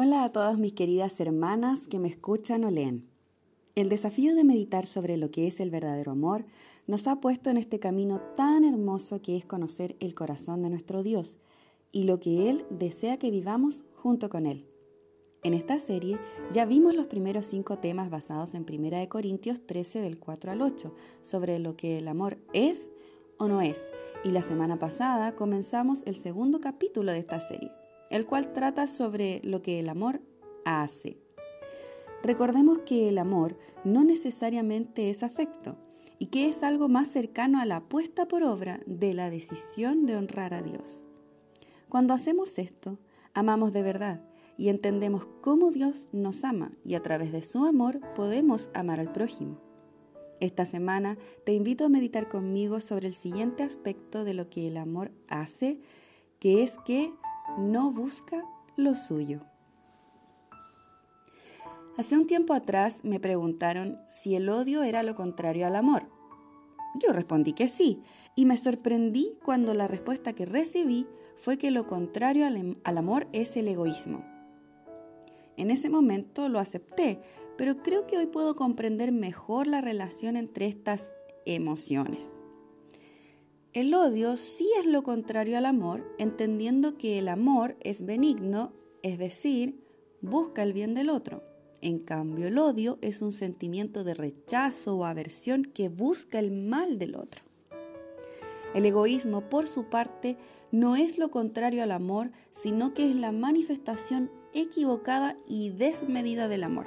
Hola a todas mis queridas hermanas que me escuchan o leen. El desafío de meditar sobre lo que es el verdadero amor nos ha puesto en este camino tan hermoso que es conocer el corazón de nuestro Dios y lo que Él desea que vivamos junto con Él. En esta serie ya vimos los primeros cinco temas basados en 1 Corintios 13 del 4 al 8 sobre lo que el amor es o no es y la semana pasada comenzamos el segundo capítulo de esta serie el cual trata sobre lo que el amor hace. Recordemos que el amor no necesariamente es afecto y que es algo más cercano a la puesta por obra de la decisión de honrar a Dios. Cuando hacemos esto, amamos de verdad y entendemos cómo Dios nos ama y a través de su amor podemos amar al prójimo. Esta semana te invito a meditar conmigo sobre el siguiente aspecto de lo que el amor hace, que es que no busca lo suyo. Hace un tiempo atrás me preguntaron si el odio era lo contrario al amor. Yo respondí que sí, y me sorprendí cuando la respuesta que recibí fue que lo contrario al, amor es el egoísmo. En ese momento lo acepté, pero creo que hoy puedo comprender mejor la relación entre estas emociones. El odio sí es lo contrario al amor, entendiendo que el amor es benigno, es decir, busca el bien del otro. En cambio, el odio es un sentimiento de rechazo o aversión que busca el mal del otro. El egoísmo, por su parte, no es lo contrario al amor, sino que es la manifestación equivocada y desmedida del amor.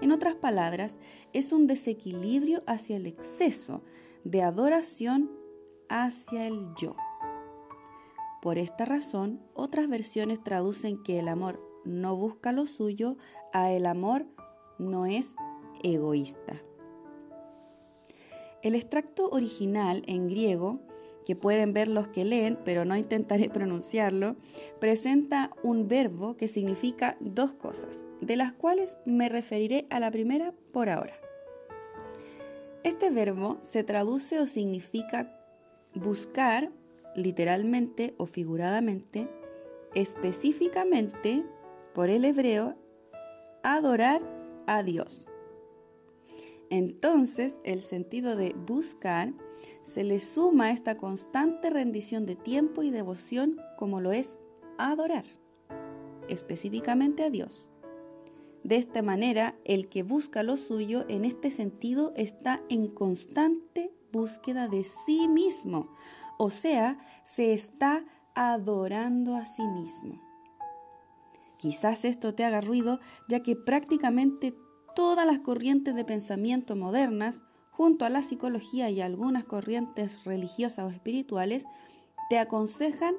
En otras palabras, es un desequilibrio hacia el exceso de adoración hacia el yo. Por esta razón, otras versiones traducen que el amor no busca lo suyo a el amor no es egoísta. El extracto original en griego, que pueden ver los que leen, pero no intentaré pronunciarlo, presenta un verbo que significa dos cosas, de las cuales me referiré a la primera por ahora. Este verbo se traduce o significa buscar literalmente o figuradamente, específicamente por el hebreo, adorar a Dios. Entonces, el sentido de buscar se le suma a esta constante rendición de tiempo y devoción como lo es adorar, específicamente a Dios. De esta manera, el que busca lo suyo en este sentido está en constante búsqueda de sí mismo, o sea, se está adorando a sí mismo. Quizás esto te haga ruido, ya que prácticamente todas las corrientes de pensamiento modernas, junto a la psicología y algunas corrientes religiosas o espirituales, te aconsejan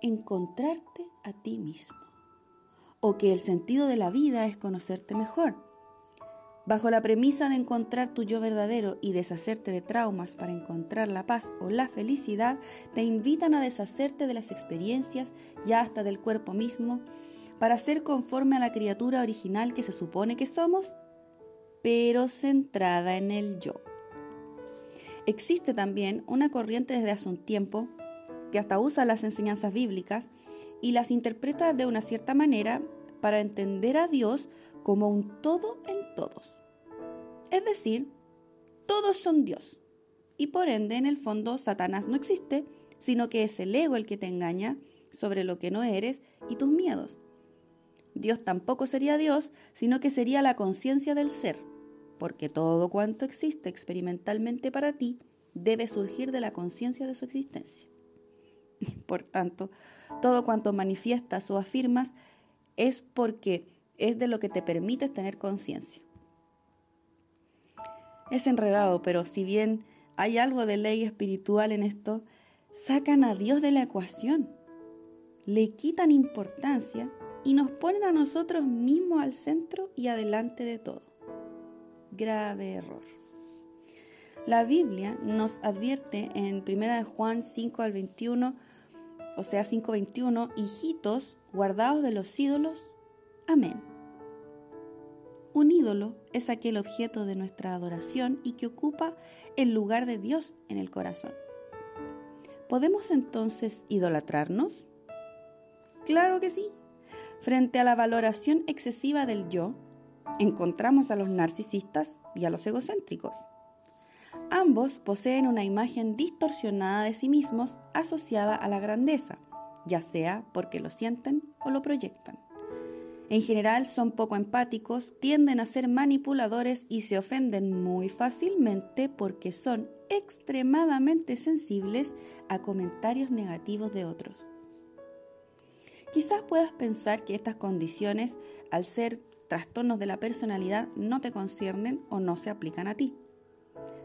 encontrarte a ti mismo, o que el sentido de la vida es conocerte mejor Bajo la premisa de encontrar tu yo verdadero y deshacerte de traumas para encontrar la paz o la felicidad, te invitan a deshacerte de las experiencias y hasta del cuerpo mismo para ser conforme a la criatura original que se supone que somos, pero centrada en el yo. Existe también una corriente desde hace un tiempo que hasta usa las enseñanzas bíblicas y las interpreta de una cierta manera para entender a Dios como un todo en todos. Es decir, todos son Dios. Y por ende, en el fondo, Satanás no existe, sino que es el ego el que te engaña sobre lo que no eres y tus miedos. Dios tampoco sería Dios, sino que sería la conciencia del ser, porque todo cuanto existe experimentalmente para ti debe surgir de la conciencia de su existencia. Por tanto, todo cuanto manifiestas o afirmas es porque es de lo que te permites tener conciencia. Es enredado, pero si bien hay algo de ley espiritual en esto, sacan a Dios de la ecuación, le quitan importancia y nos ponen a nosotros mismos al centro y adelante de todo. Grave error. La Biblia nos advierte en 1 Juan 5 al 21, o sea 5:21, hijitos guardados de los ídolos Amén. Un ídolo es aquel objeto de nuestra adoración y que ocupa el lugar de Dios en el corazón. ¿Podemos entonces idolatrarnos? Claro que sí. Frente a la valoración excesiva del yo, encontramos a los narcisistas y a los egocéntricos. Ambos poseen una imagen distorsionada de sí mismos asociada a la grandeza, ya sea porque lo sienten o lo proyectan. En general son poco empáticos, tienden a ser manipuladores y se ofenden muy fácilmente porque son extremadamente sensibles a comentarios negativos de otros. Quizás puedas pensar que estas condiciones, al ser trastornos de la personalidad, no te conciernen o no se aplican a ti.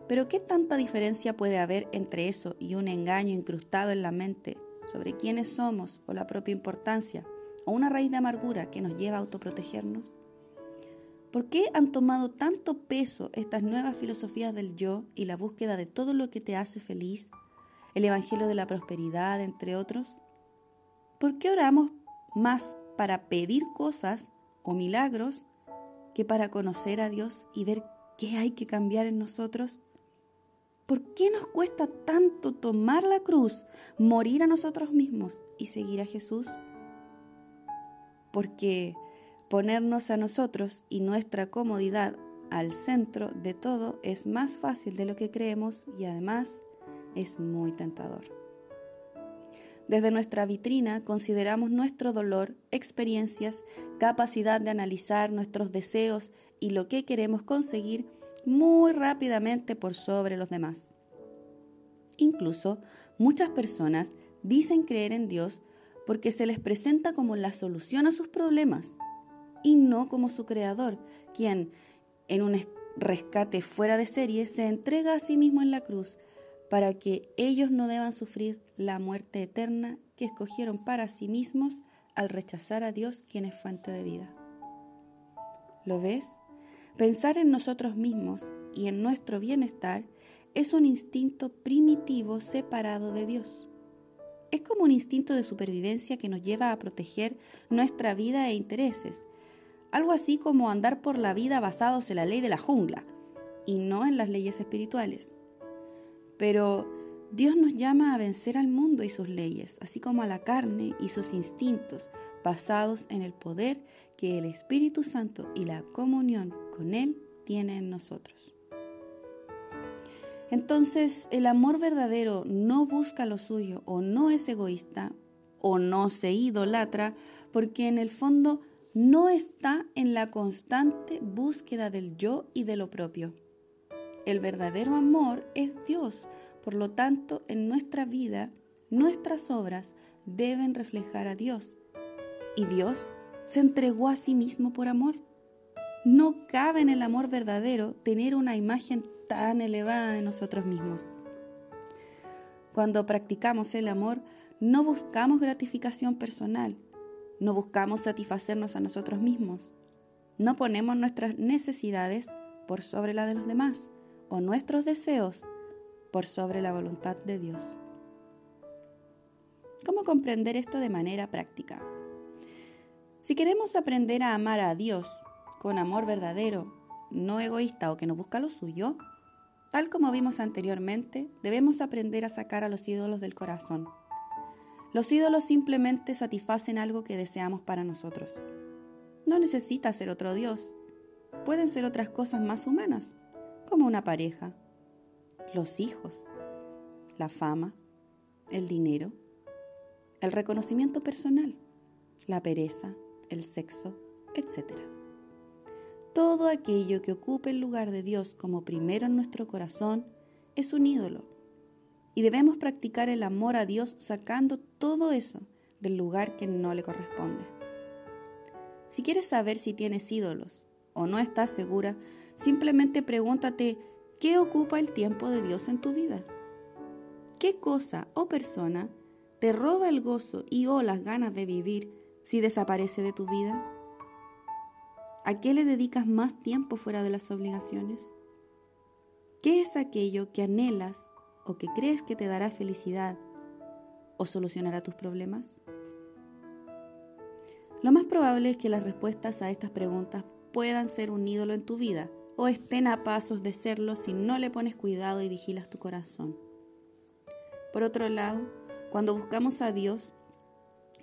Pero ¿qué tanta diferencia puede haber entre eso y un engaño incrustado en la mente sobre quiénes somos o la propia importancia, o una raíz de amargura que nos lleva a autoprotegernos? ¿Por qué han tomado tanto peso estas nuevas filosofías del yo y la búsqueda de todo lo que te hace feliz, el Evangelio de la Prosperidad, entre otros? ¿Por qué oramos más para pedir cosas o milagros que para conocer a Dios y ver qué hay que cambiar en nosotros? ¿Por qué nos cuesta tanto tomar la cruz, morir a nosotros mismos y seguir a Jesús? Porque ponernos a nosotros y nuestra comodidad al centro de todo es más fácil de lo que creemos y además es muy tentador. Desde nuestra vitrina consideramos nuestro dolor, experiencias, capacidad de analizar nuestros deseos y lo que queremos conseguir muy rápidamente por sobre los demás. Incluso muchas personas dicen creer en Dios porque se les presenta como la solución a sus problemas y no como su creador, quien en un rescate fuera de serie se entrega a sí mismo en la cruz para que ellos no deban sufrir la muerte eterna que escogieron para sí mismos al rechazar a Dios quien es fuente de vida. ¿Lo ves? Pensar en nosotros mismos y en nuestro bienestar es un instinto primitivo separado de Dios. Es como un instinto de supervivencia que nos lleva a proteger nuestra vida e intereses, algo así como andar por la vida basados en la ley de la jungla y no en las leyes espirituales. Pero Dios nos llama a vencer al mundo y sus leyes, así como a la carne y sus instintos, basados en el poder que el Espíritu Santo y la comunión con Él tienen en nosotros. Entonces, el amor verdadero no busca lo suyo o no es egoísta o no se idolatra porque en el fondo no está en la constante búsqueda del yo y de lo propio. El verdadero amor es Dios, por lo tanto, en nuestra vida, nuestras obras deben reflejar a Dios. Y Dios se entregó a sí mismo por amor. No cabe en el amor verdadero tener una imagen tan elevada de nosotros mismos. Cuando practicamos el amor, no buscamos gratificación personal, no buscamos satisfacernos a nosotros mismos, no ponemos nuestras necesidades por sobre la de los demás o nuestros deseos por sobre la voluntad de Dios. ¿Cómo comprender esto de manera práctica? Si queremos aprender a amar a Dios con amor verdadero, no egoísta o que no busca lo suyo, tal como vimos anteriormente, debemos aprender a sacar a los ídolos del corazón. Los ídolos simplemente satisfacen algo que deseamos para nosotros. No necesita ser otro Dios. Pueden ser otras cosas más humanas, como una pareja, los hijos, la fama, el dinero, el reconocimiento personal, la pereza, el sexo, etc. Todo aquello que ocupe el lugar de Dios como primero en nuestro corazón es un ídolo. Y debemos practicar el amor a Dios sacando todo eso del lugar que no le corresponde. Si quieres saber si tienes ídolos o no estás segura, simplemente pregúntate qué ocupa el tiempo de Dios en tu vida. ¿Qué cosa o persona te roba el gozo y o las ganas de vivir si desaparece de tu vida? ¿A qué le dedicas más tiempo fuera de las obligaciones? ¿Qué es aquello que anhelas o que crees que te dará felicidad o solucionará tus problemas? Lo más probable es que las respuestas a estas preguntas puedan ser un ídolo en tu vida o estén a pasos de serlo si no le pones cuidado y vigilas tu corazón. Por otro lado, cuando buscamos a Dios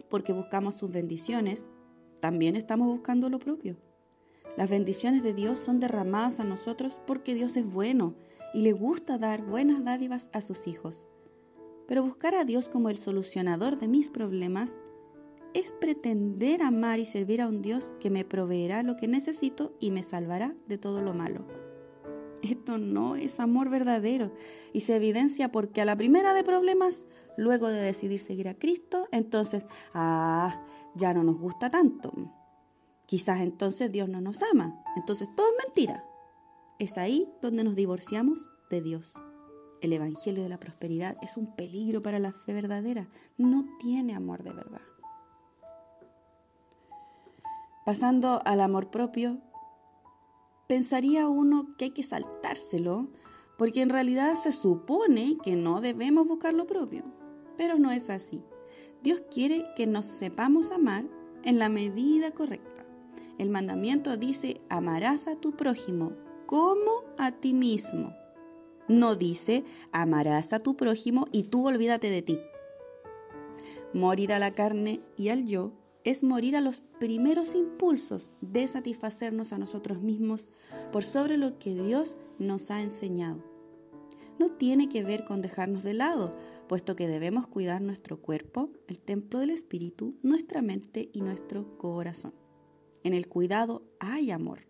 porque buscamos sus bendiciones, también estamos buscando lo propio. Las bendiciones de Dios son derramadas a nosotros porque Dios es bueno y le gusta dar buenas dádivas a sus hijos. Pero buscar a Dios como el solucionador de mis problemas es pretender amar y servir a un Dios que me proveerá lo que necesito y me salvará de todo lo malo. Esto no es amor verdadero y se evidencia porque a la primera de problemas, luego de decidir seguir a Cristo, entonces, ah, ya no nos gusta tanto. Quizás entonces Dios no nos ama. Entonces todo es mentira. Es ahí donde nos divorciamos de Dios. El Evangelio de la Prosperidad es un peligro para la fe verdadera. No tiene amor de verdad. Pasando al amor propio, pensaría uno que hay que saltárselo, porque en realidad se supone que no debemos buscar lo propio. Pero no es así. Dios quiere que nos sepamos amar en la medida correcta. El mandamiento dice, amarás a tu prójimo como a ti mismo. No dice, amarás a tu prójimo y tú olvídate de ti. Morir a la carne y al yo es morir a los primeros impulsos de satisfacernos a nosotros mismos por sobre lo que Dios nos ha enseñado. No tiene que ver con dejarnos de lado, puesto que debemos cuidar nuestro cuerpo, el templo del Espíritu, nuestra mente y nuestro corazón. En el cuidado hay amor.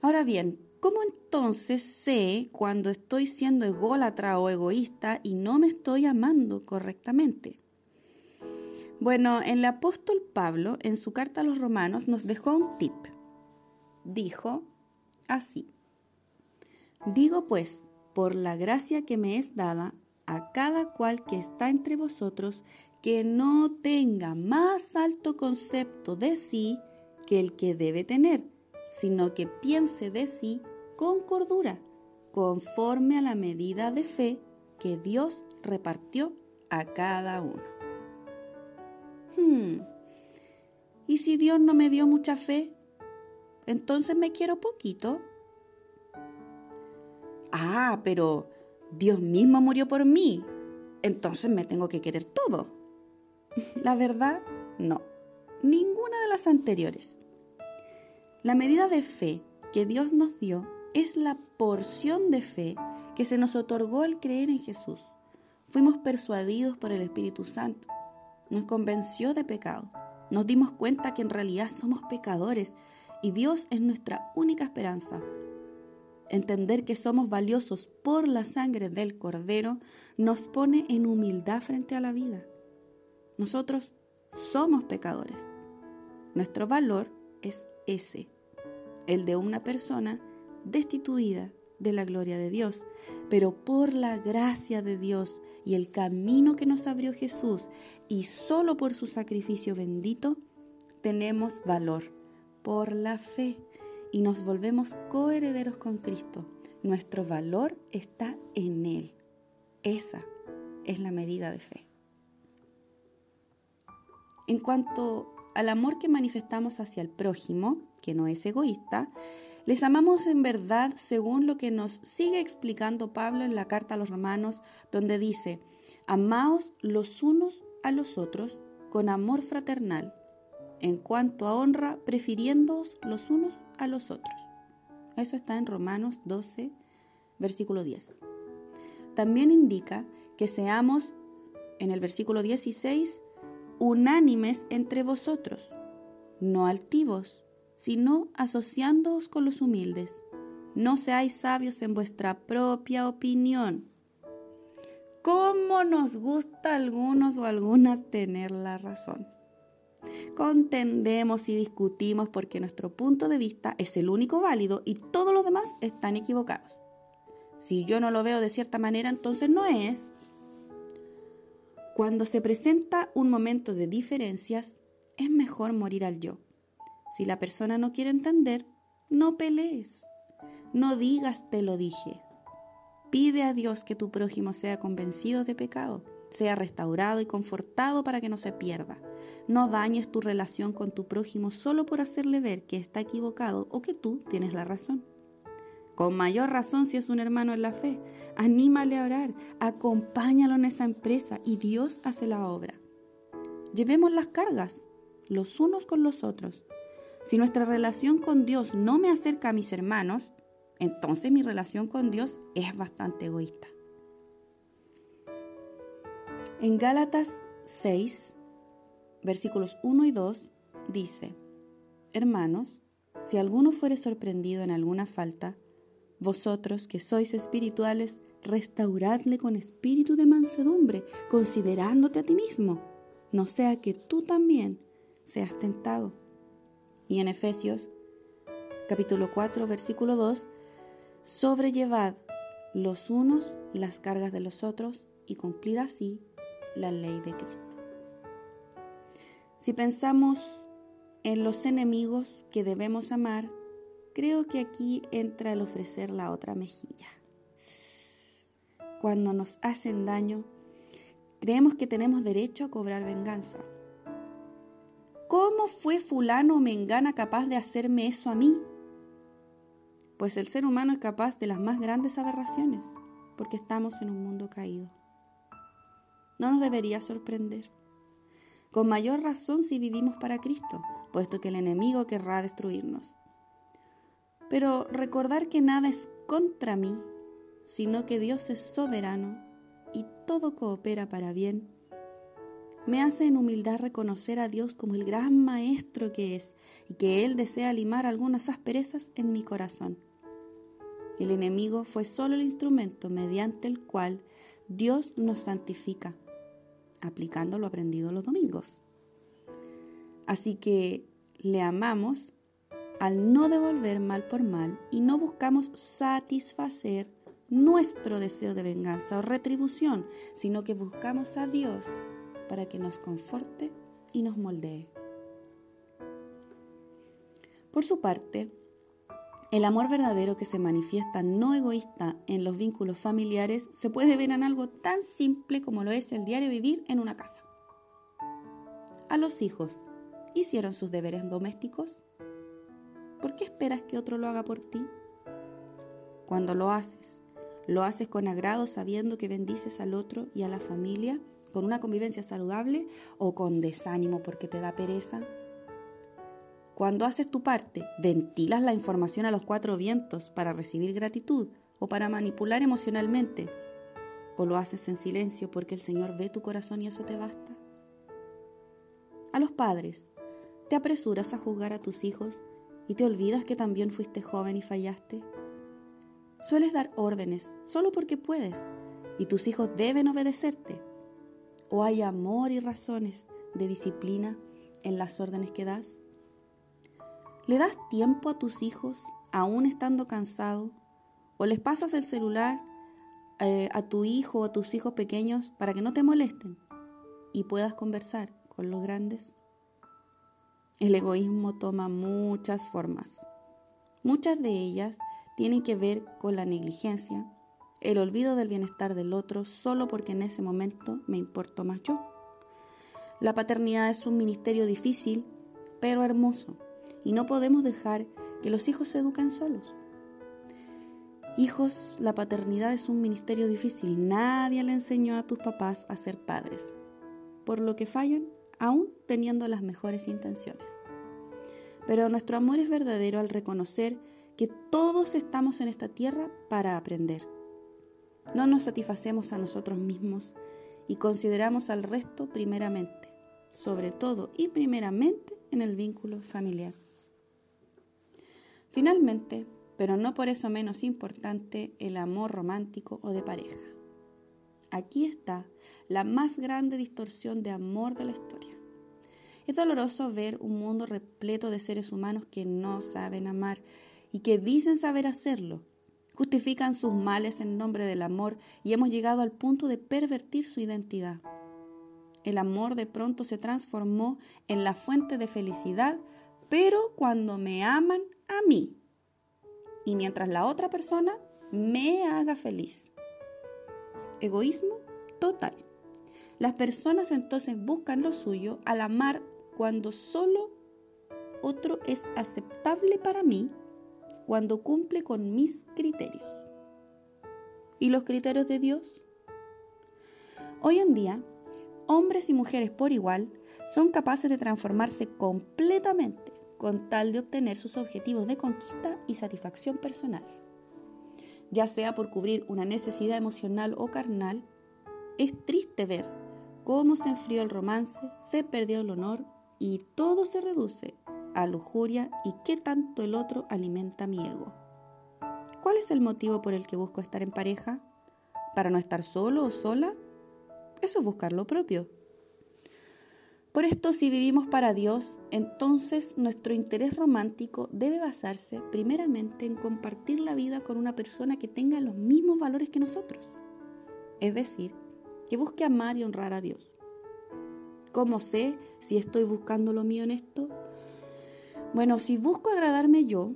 Ahora bien, ¿cómo entonces sé cuando estoy siendo ególatra o egoísta y no me estoy amando correctamente? Bueno, el apóstol Pablo en su carta a los romanos nos dejó un tip. Dijo así, digo pues, por la gracia que me es dada a cada cual que está entre vosotros, que no tenga más alto concepto de sí que el que debe tener, sino que piense de sí con cordura, conforme a la medida de fe que Dios repartió a cada uno. Hmm. ¿Y si Dios no me dio mucha fe? Entonces me quiero poquito. Ah, pero Dios mismo murió por mí. Entonces me tengo que querer todo. La verdad, no. Ninguna de las anteriores. La medida de fe que Dios nos dio es la porción de fe que se nos otorgó al creer en Jesús. Fuimos persuadidos por el Espíritu Santo. Nos convenció de pecado. Nos dimos cuenta que en realidad somos pecadores y Dios es nuestra única esperanza. Entender que somos valiosos por la sangre del Cordero nos pone en humildad frente a la vida. Nosotros somos pecadores. Nuestro valor es ese, el de una persona destituida de la gloria de Dios, pero por la gracia de Dios y el camino que nos abrió Jesús y solo por su sacrificio bendito, tenemos valor por la fe y nos volvemos coherederos con Cristo. Nuestro valor está en Él. Esa es la medida de fe. En cuanto al amor que manifestamos hacia el prójimo, que no es egoísta, les amamos en verdad según lo que nos sigue explicando Pablo en la carta a los romanos, donde dice, amaos los unos a los otros con amor fraternal, en cuanto a honra, prefiriéndoos los unos a los otros. Eso está en Romanos 12, versículo 10. También indica que seamos, en el versículo 16, unánimes entre vosotros, no altivos, sino asociándoos con los humildes. No seáis sabios en vuestra propia opinión. ¿Cómo nos gusta a algunos o algunas tener la razón? Contendemos y discutimos porque nuestro punto de vista es el único válido y todos los demás están equivocados. Si yo no lo veo de cierta manera, entonces no es. Cuando se presenta un momento de diferencias, es mejor morir al yo. Si la persona no quiere entender, no pelees. No digas te lo dije. Pide a Dios que tu prójimo sea convencido de pecado, sea restaurado y confortado para que no se pierda. No dañes tu relación con tu prójimo solo por hacerle ver que está equivocado o que tú tienes la razón. Con mayor razón si es un hermano en la fe. Anímale a orar, acompáñalo en esa empresa y Dios hace la obra. Llevemos las cargas los unos con los otros. Si nuestra relación con Dios no me acerca a mis hermanos, entonces mi relación con Dios es bastante egoísta. En Gálatas 6, versículos 1 y 2, dice, Hermanos, si alguno fuere sorprendido en alguna falta, vosotros que sois espirituales, restauradle con espíritu de mansedumbre, considerándote a ti mismo, no sea que tú también seas tentado. Y en Efesios capítulo 4, versículo 2, sobrellevad los unos las cargas de los otros y cumplid así la ley de Cristo. Si pensamos en los enemigos que debemos amar, creo que aquí entra el ofrecer la otra mejilla. Cuando nos hacen daño, creemos que tenemos derecho a cobrar venganza. ¿Cómo fue fulano o mengana capaz de hacerme eso a mí? Pues el ser humano es capaz de las más grandes aberraciones, porque estamos en un mundo caído. No nos debería sorprender. Con mayor razón si vivimos para Cristo, puesto que el enemigo querrá destruirnos. Pero recordar que nada es contra mí, sino que Dios es soberano y todo coopera para bien, me hace en humildad reconocer a Dios como el gran maestro que es y que Él desea limar algunas asperezas en mi corazón. El enemigo fue solo el instrumento mediante el cual Dios nos santifica, aplicando lo aprendido los domingos. Así que le amamos al no devolver mal por mal y no buscamos satisfacer nuestro deseo de venganza o retribución, sino que buscamos a Dios para que nos conforte y nos moldee. Por su parte, el amor verdadero que se manifiesta no egoísta en los vínculos familiares se puede ver en algo tan simple como lo es el diario vivir en una casa. A los hijos hicieron sus deberes domésticos? ¿Por qué esperas que otro lo haga por ti? Cuando lo haces, ¿lo haces con agrado sabiendo que bendices al otro y a la familia con una convivencia saludable o con desánimo porque te da pereza? Cuando haces tu parte, ¿ventilas la información a los cuatro vientos para recibir gratitud o para manipular emocionalmente? ¿O lo haces en silencio porque el Señor ve tu corazón y eso te basta? A los padres, ¿Te apresuras a juzgar a tus hijos y te olvidas que también fuiste joven y fallaste? Sueles dar órdenes solo porque puedes y tus hijos deben obedecerte. ¿O hay amor y razones de disciplina en las órdenes que das? ¿Le das tiempo a tus hijos aún estando cansado? ¿O les pasas el celular eh, a tu hijo o a tus hijos pequeños para que no te molesten y puedas conversar con los grandes? El egoísmo toma muchas formas. Muchas de ellas tienen que ver con la negligencia, el olvido del bienestar del otro solo porque en ese momento me importo más yo. La paternidad es un ministerio difícil, pero hermoso, y no podemos dejar que los hijos se eduquen solos. Hijos, la paternidad es un ministerio difícil. Nadie le enseñó a tus papás a ser padres, por lo que fallan aún teniendo las mejores intenciones. Pero nuestro amor es verdadero al reconocer que todos estamos en esta tierra para aprender. No nos satisfacemos a nosotros mismos y consideramos al resto primeramente, sobre todo y primeramente en el vínculo familiar. Finalmente, pero no por eso menos importante, el amor romántico o de pareja. Aquí está la más grande distorsión de amor de la historia. Es doloroso ver un mundo repleto de seres humanos que no saben amar y que dicen saber hacerlo. Justifican sus males en nombre del amor y hemos llegado al punto de pervertir su identidad. El amor de pronto se transformó en la fuente de felicidad, pero cuando me aman a mí y mientras la otra persona me haga feliz. Egoísmo total. Las personas entonces buscan lo suyo al amar cuando solo otro es aceptable para mí, cuando cumple con mis criterios. ¿Y los criterios de Dios? Hoy en día, hombres y mujeres por igual son capaces de transformarse completamente con tal de obtener sus objetivos de conquista y satisfacción personal. Ya sea por cubrir una necesidad emocional o carnal, es triste ver cómo se enfrió el romance, se perdió el honor y todo se reduce a lujuria y qué tanto el otro alimenta mi ego. ¿Cuál es el motivo por el que busco estar en pareja? ¿Para no estar solo o sola? Eso es buscar lo propio. Por esto, si vivimos para Dios, entonces nuestro interés romántico debe basarse primeramente en compartir la vida con una persona que tenga los mismos valores que nosotros. Es decir, que busque amar y honrar a Dios. ¿Cómo sé si estoy buscando lo mío en esto? Bueno, si busco agradarme yo,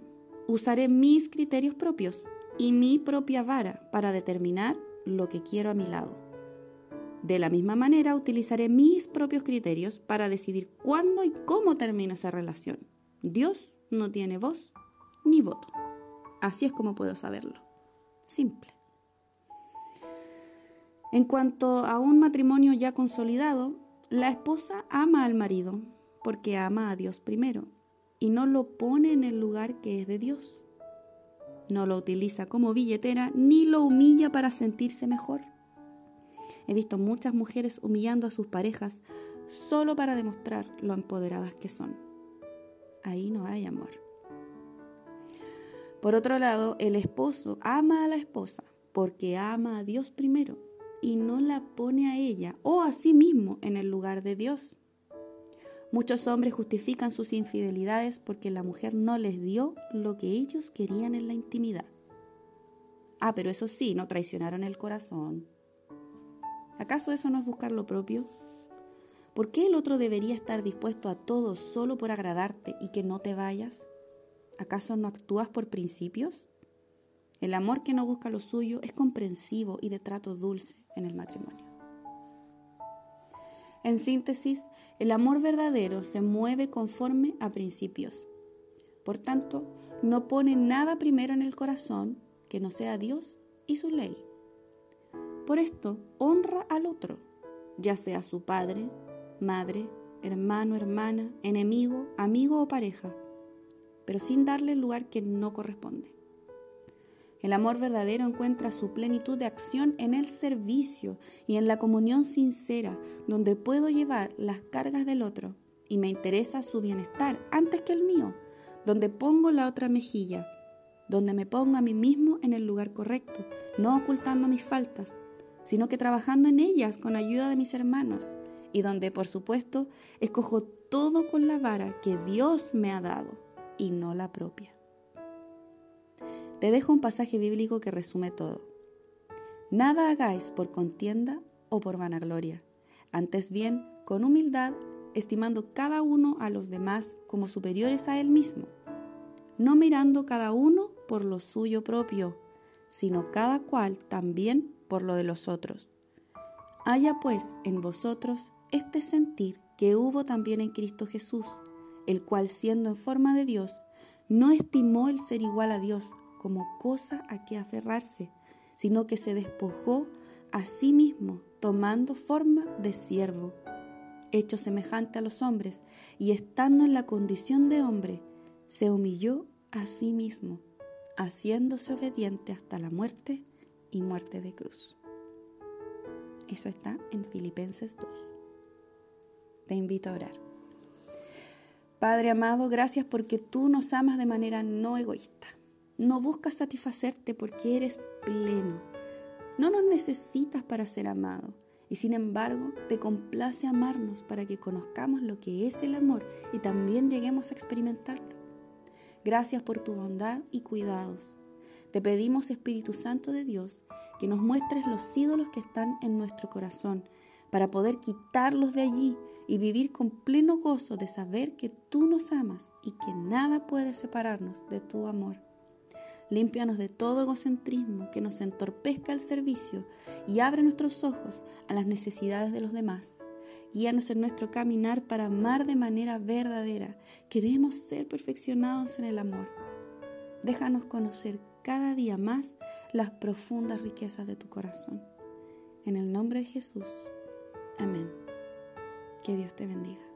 usaré mis criterios propios y mi propia vara para determinar lo que quiero a mi lado. De la misma manera, utilizaré mis propios criterios para decidir cuándo y cómo termina esa relación. Dios no tiene voz ni voto. Así es como puedo saberlo. Simple. En cuanto a un matrimonio ya consolidado, la esposa ama al marido porque ama a Dios primero y no lo pone en el lugar que es de Dios. No lo utiliza como billetera ni lo humilla para sentirse mejor. He visto muchas mujeres humillando a sus parejas solo para demostrar lo empoderadas que son. Ahí no hay amor. Por otro lado, el esposo ama a la esposa porque ama a Dios primero y no la pone a ella o a sí mismo en el lugar de Dios. Muchos hombres justifican sus infidelidades porque la mujer no les dio lo que ellos querían en la intimidad. Ah, pero eso sí, no traicionaron el corazón. ¿Acaso eso no es buscar lo propio? ¿Por qué el otro debería estar dispuesto a todo solo por agradarte y que no te vayas? ¿Acaso no actúas por principios? El amor que no busca lo suyo es comprensivo y de trato dulce en el matrimonio. En síntesis, el amor verdadero se mueve conforme a principios. Por tanto, no pone nada primero en el corazón que no sea Dios y su ley. Por esto, honra al otro, ya sea su padre, madre, hermano, hermana, enemigo, amigo o pareja, pero sin darle el lugar que no corresponde. El amor verdadero encuentra su plenitud de acción en el servicio y en la comunión sincera, donde puedo llevar las cargas del otro y me interesa su bienestar antes que el mío, donde pongo la otra mejilla, donde me pongo a mí mismo en el lugar correcto, no ocultando mis faltas, sino que trabajando en ellas con ayuda de mis hermanos, y donde, por supuesto, escojo todo con la vara que Dios me ha dado y no la propia. Te dejo un pasaje bíblico que resume todo. Nada hagáis por contienda o por vanagloria, antes bien con humildad, estimando cada uno a los demás como superiores a él mismo, no mirando cada uno por lo suyo propio, sino cada cual también por lo de los otros. Haya pues en vosotros este sentir que hubo también en Cristo Jesús, el cual siendo en forma de Dios, no estimó el ser igual a Dios como cosa a que aferrarse, sino que se despojó a sí mismo, tomando forma de siervo, hecho semejante a los hombres, y estando en la condición de hombre, se humilló a sí mismo, haciéndose obediente hasta la muerte y muerte de cruz. Eso está en Filipenses 2. Te invito a orar. Padre amado, gracias porque tú nos amas de manera no egoísta. No buscas satisfacerte porque eres pleno. No nos necesitas para ser amado. Y sin embargo, te complace amarnos para que conozcamos lo que es el amor y también lleguemos a experimentarlo. Gracias por tu bondad y cuidados. Te pedimos, Espíritu Santo de Dios, que nos muestres los ídolos que están en nuestro corazón, para poder quitarlos de allí y vivir con pleno gozo de saber que tú nos amas y que nada puede separarnos de tu amor. Límpianos de todo egocentrismo que nos entorpezca el servicio y abre nuestros ojos a las necesidades de los demás. Guíanos en nuestro caminar para amar de manera verdadera. Queremos ser perfeccionados en el amor. Déjanos conocer cada día más las profundas riquezas de tu corazón. En el nombre de Jesús. Amén. Que Dios te bendiga.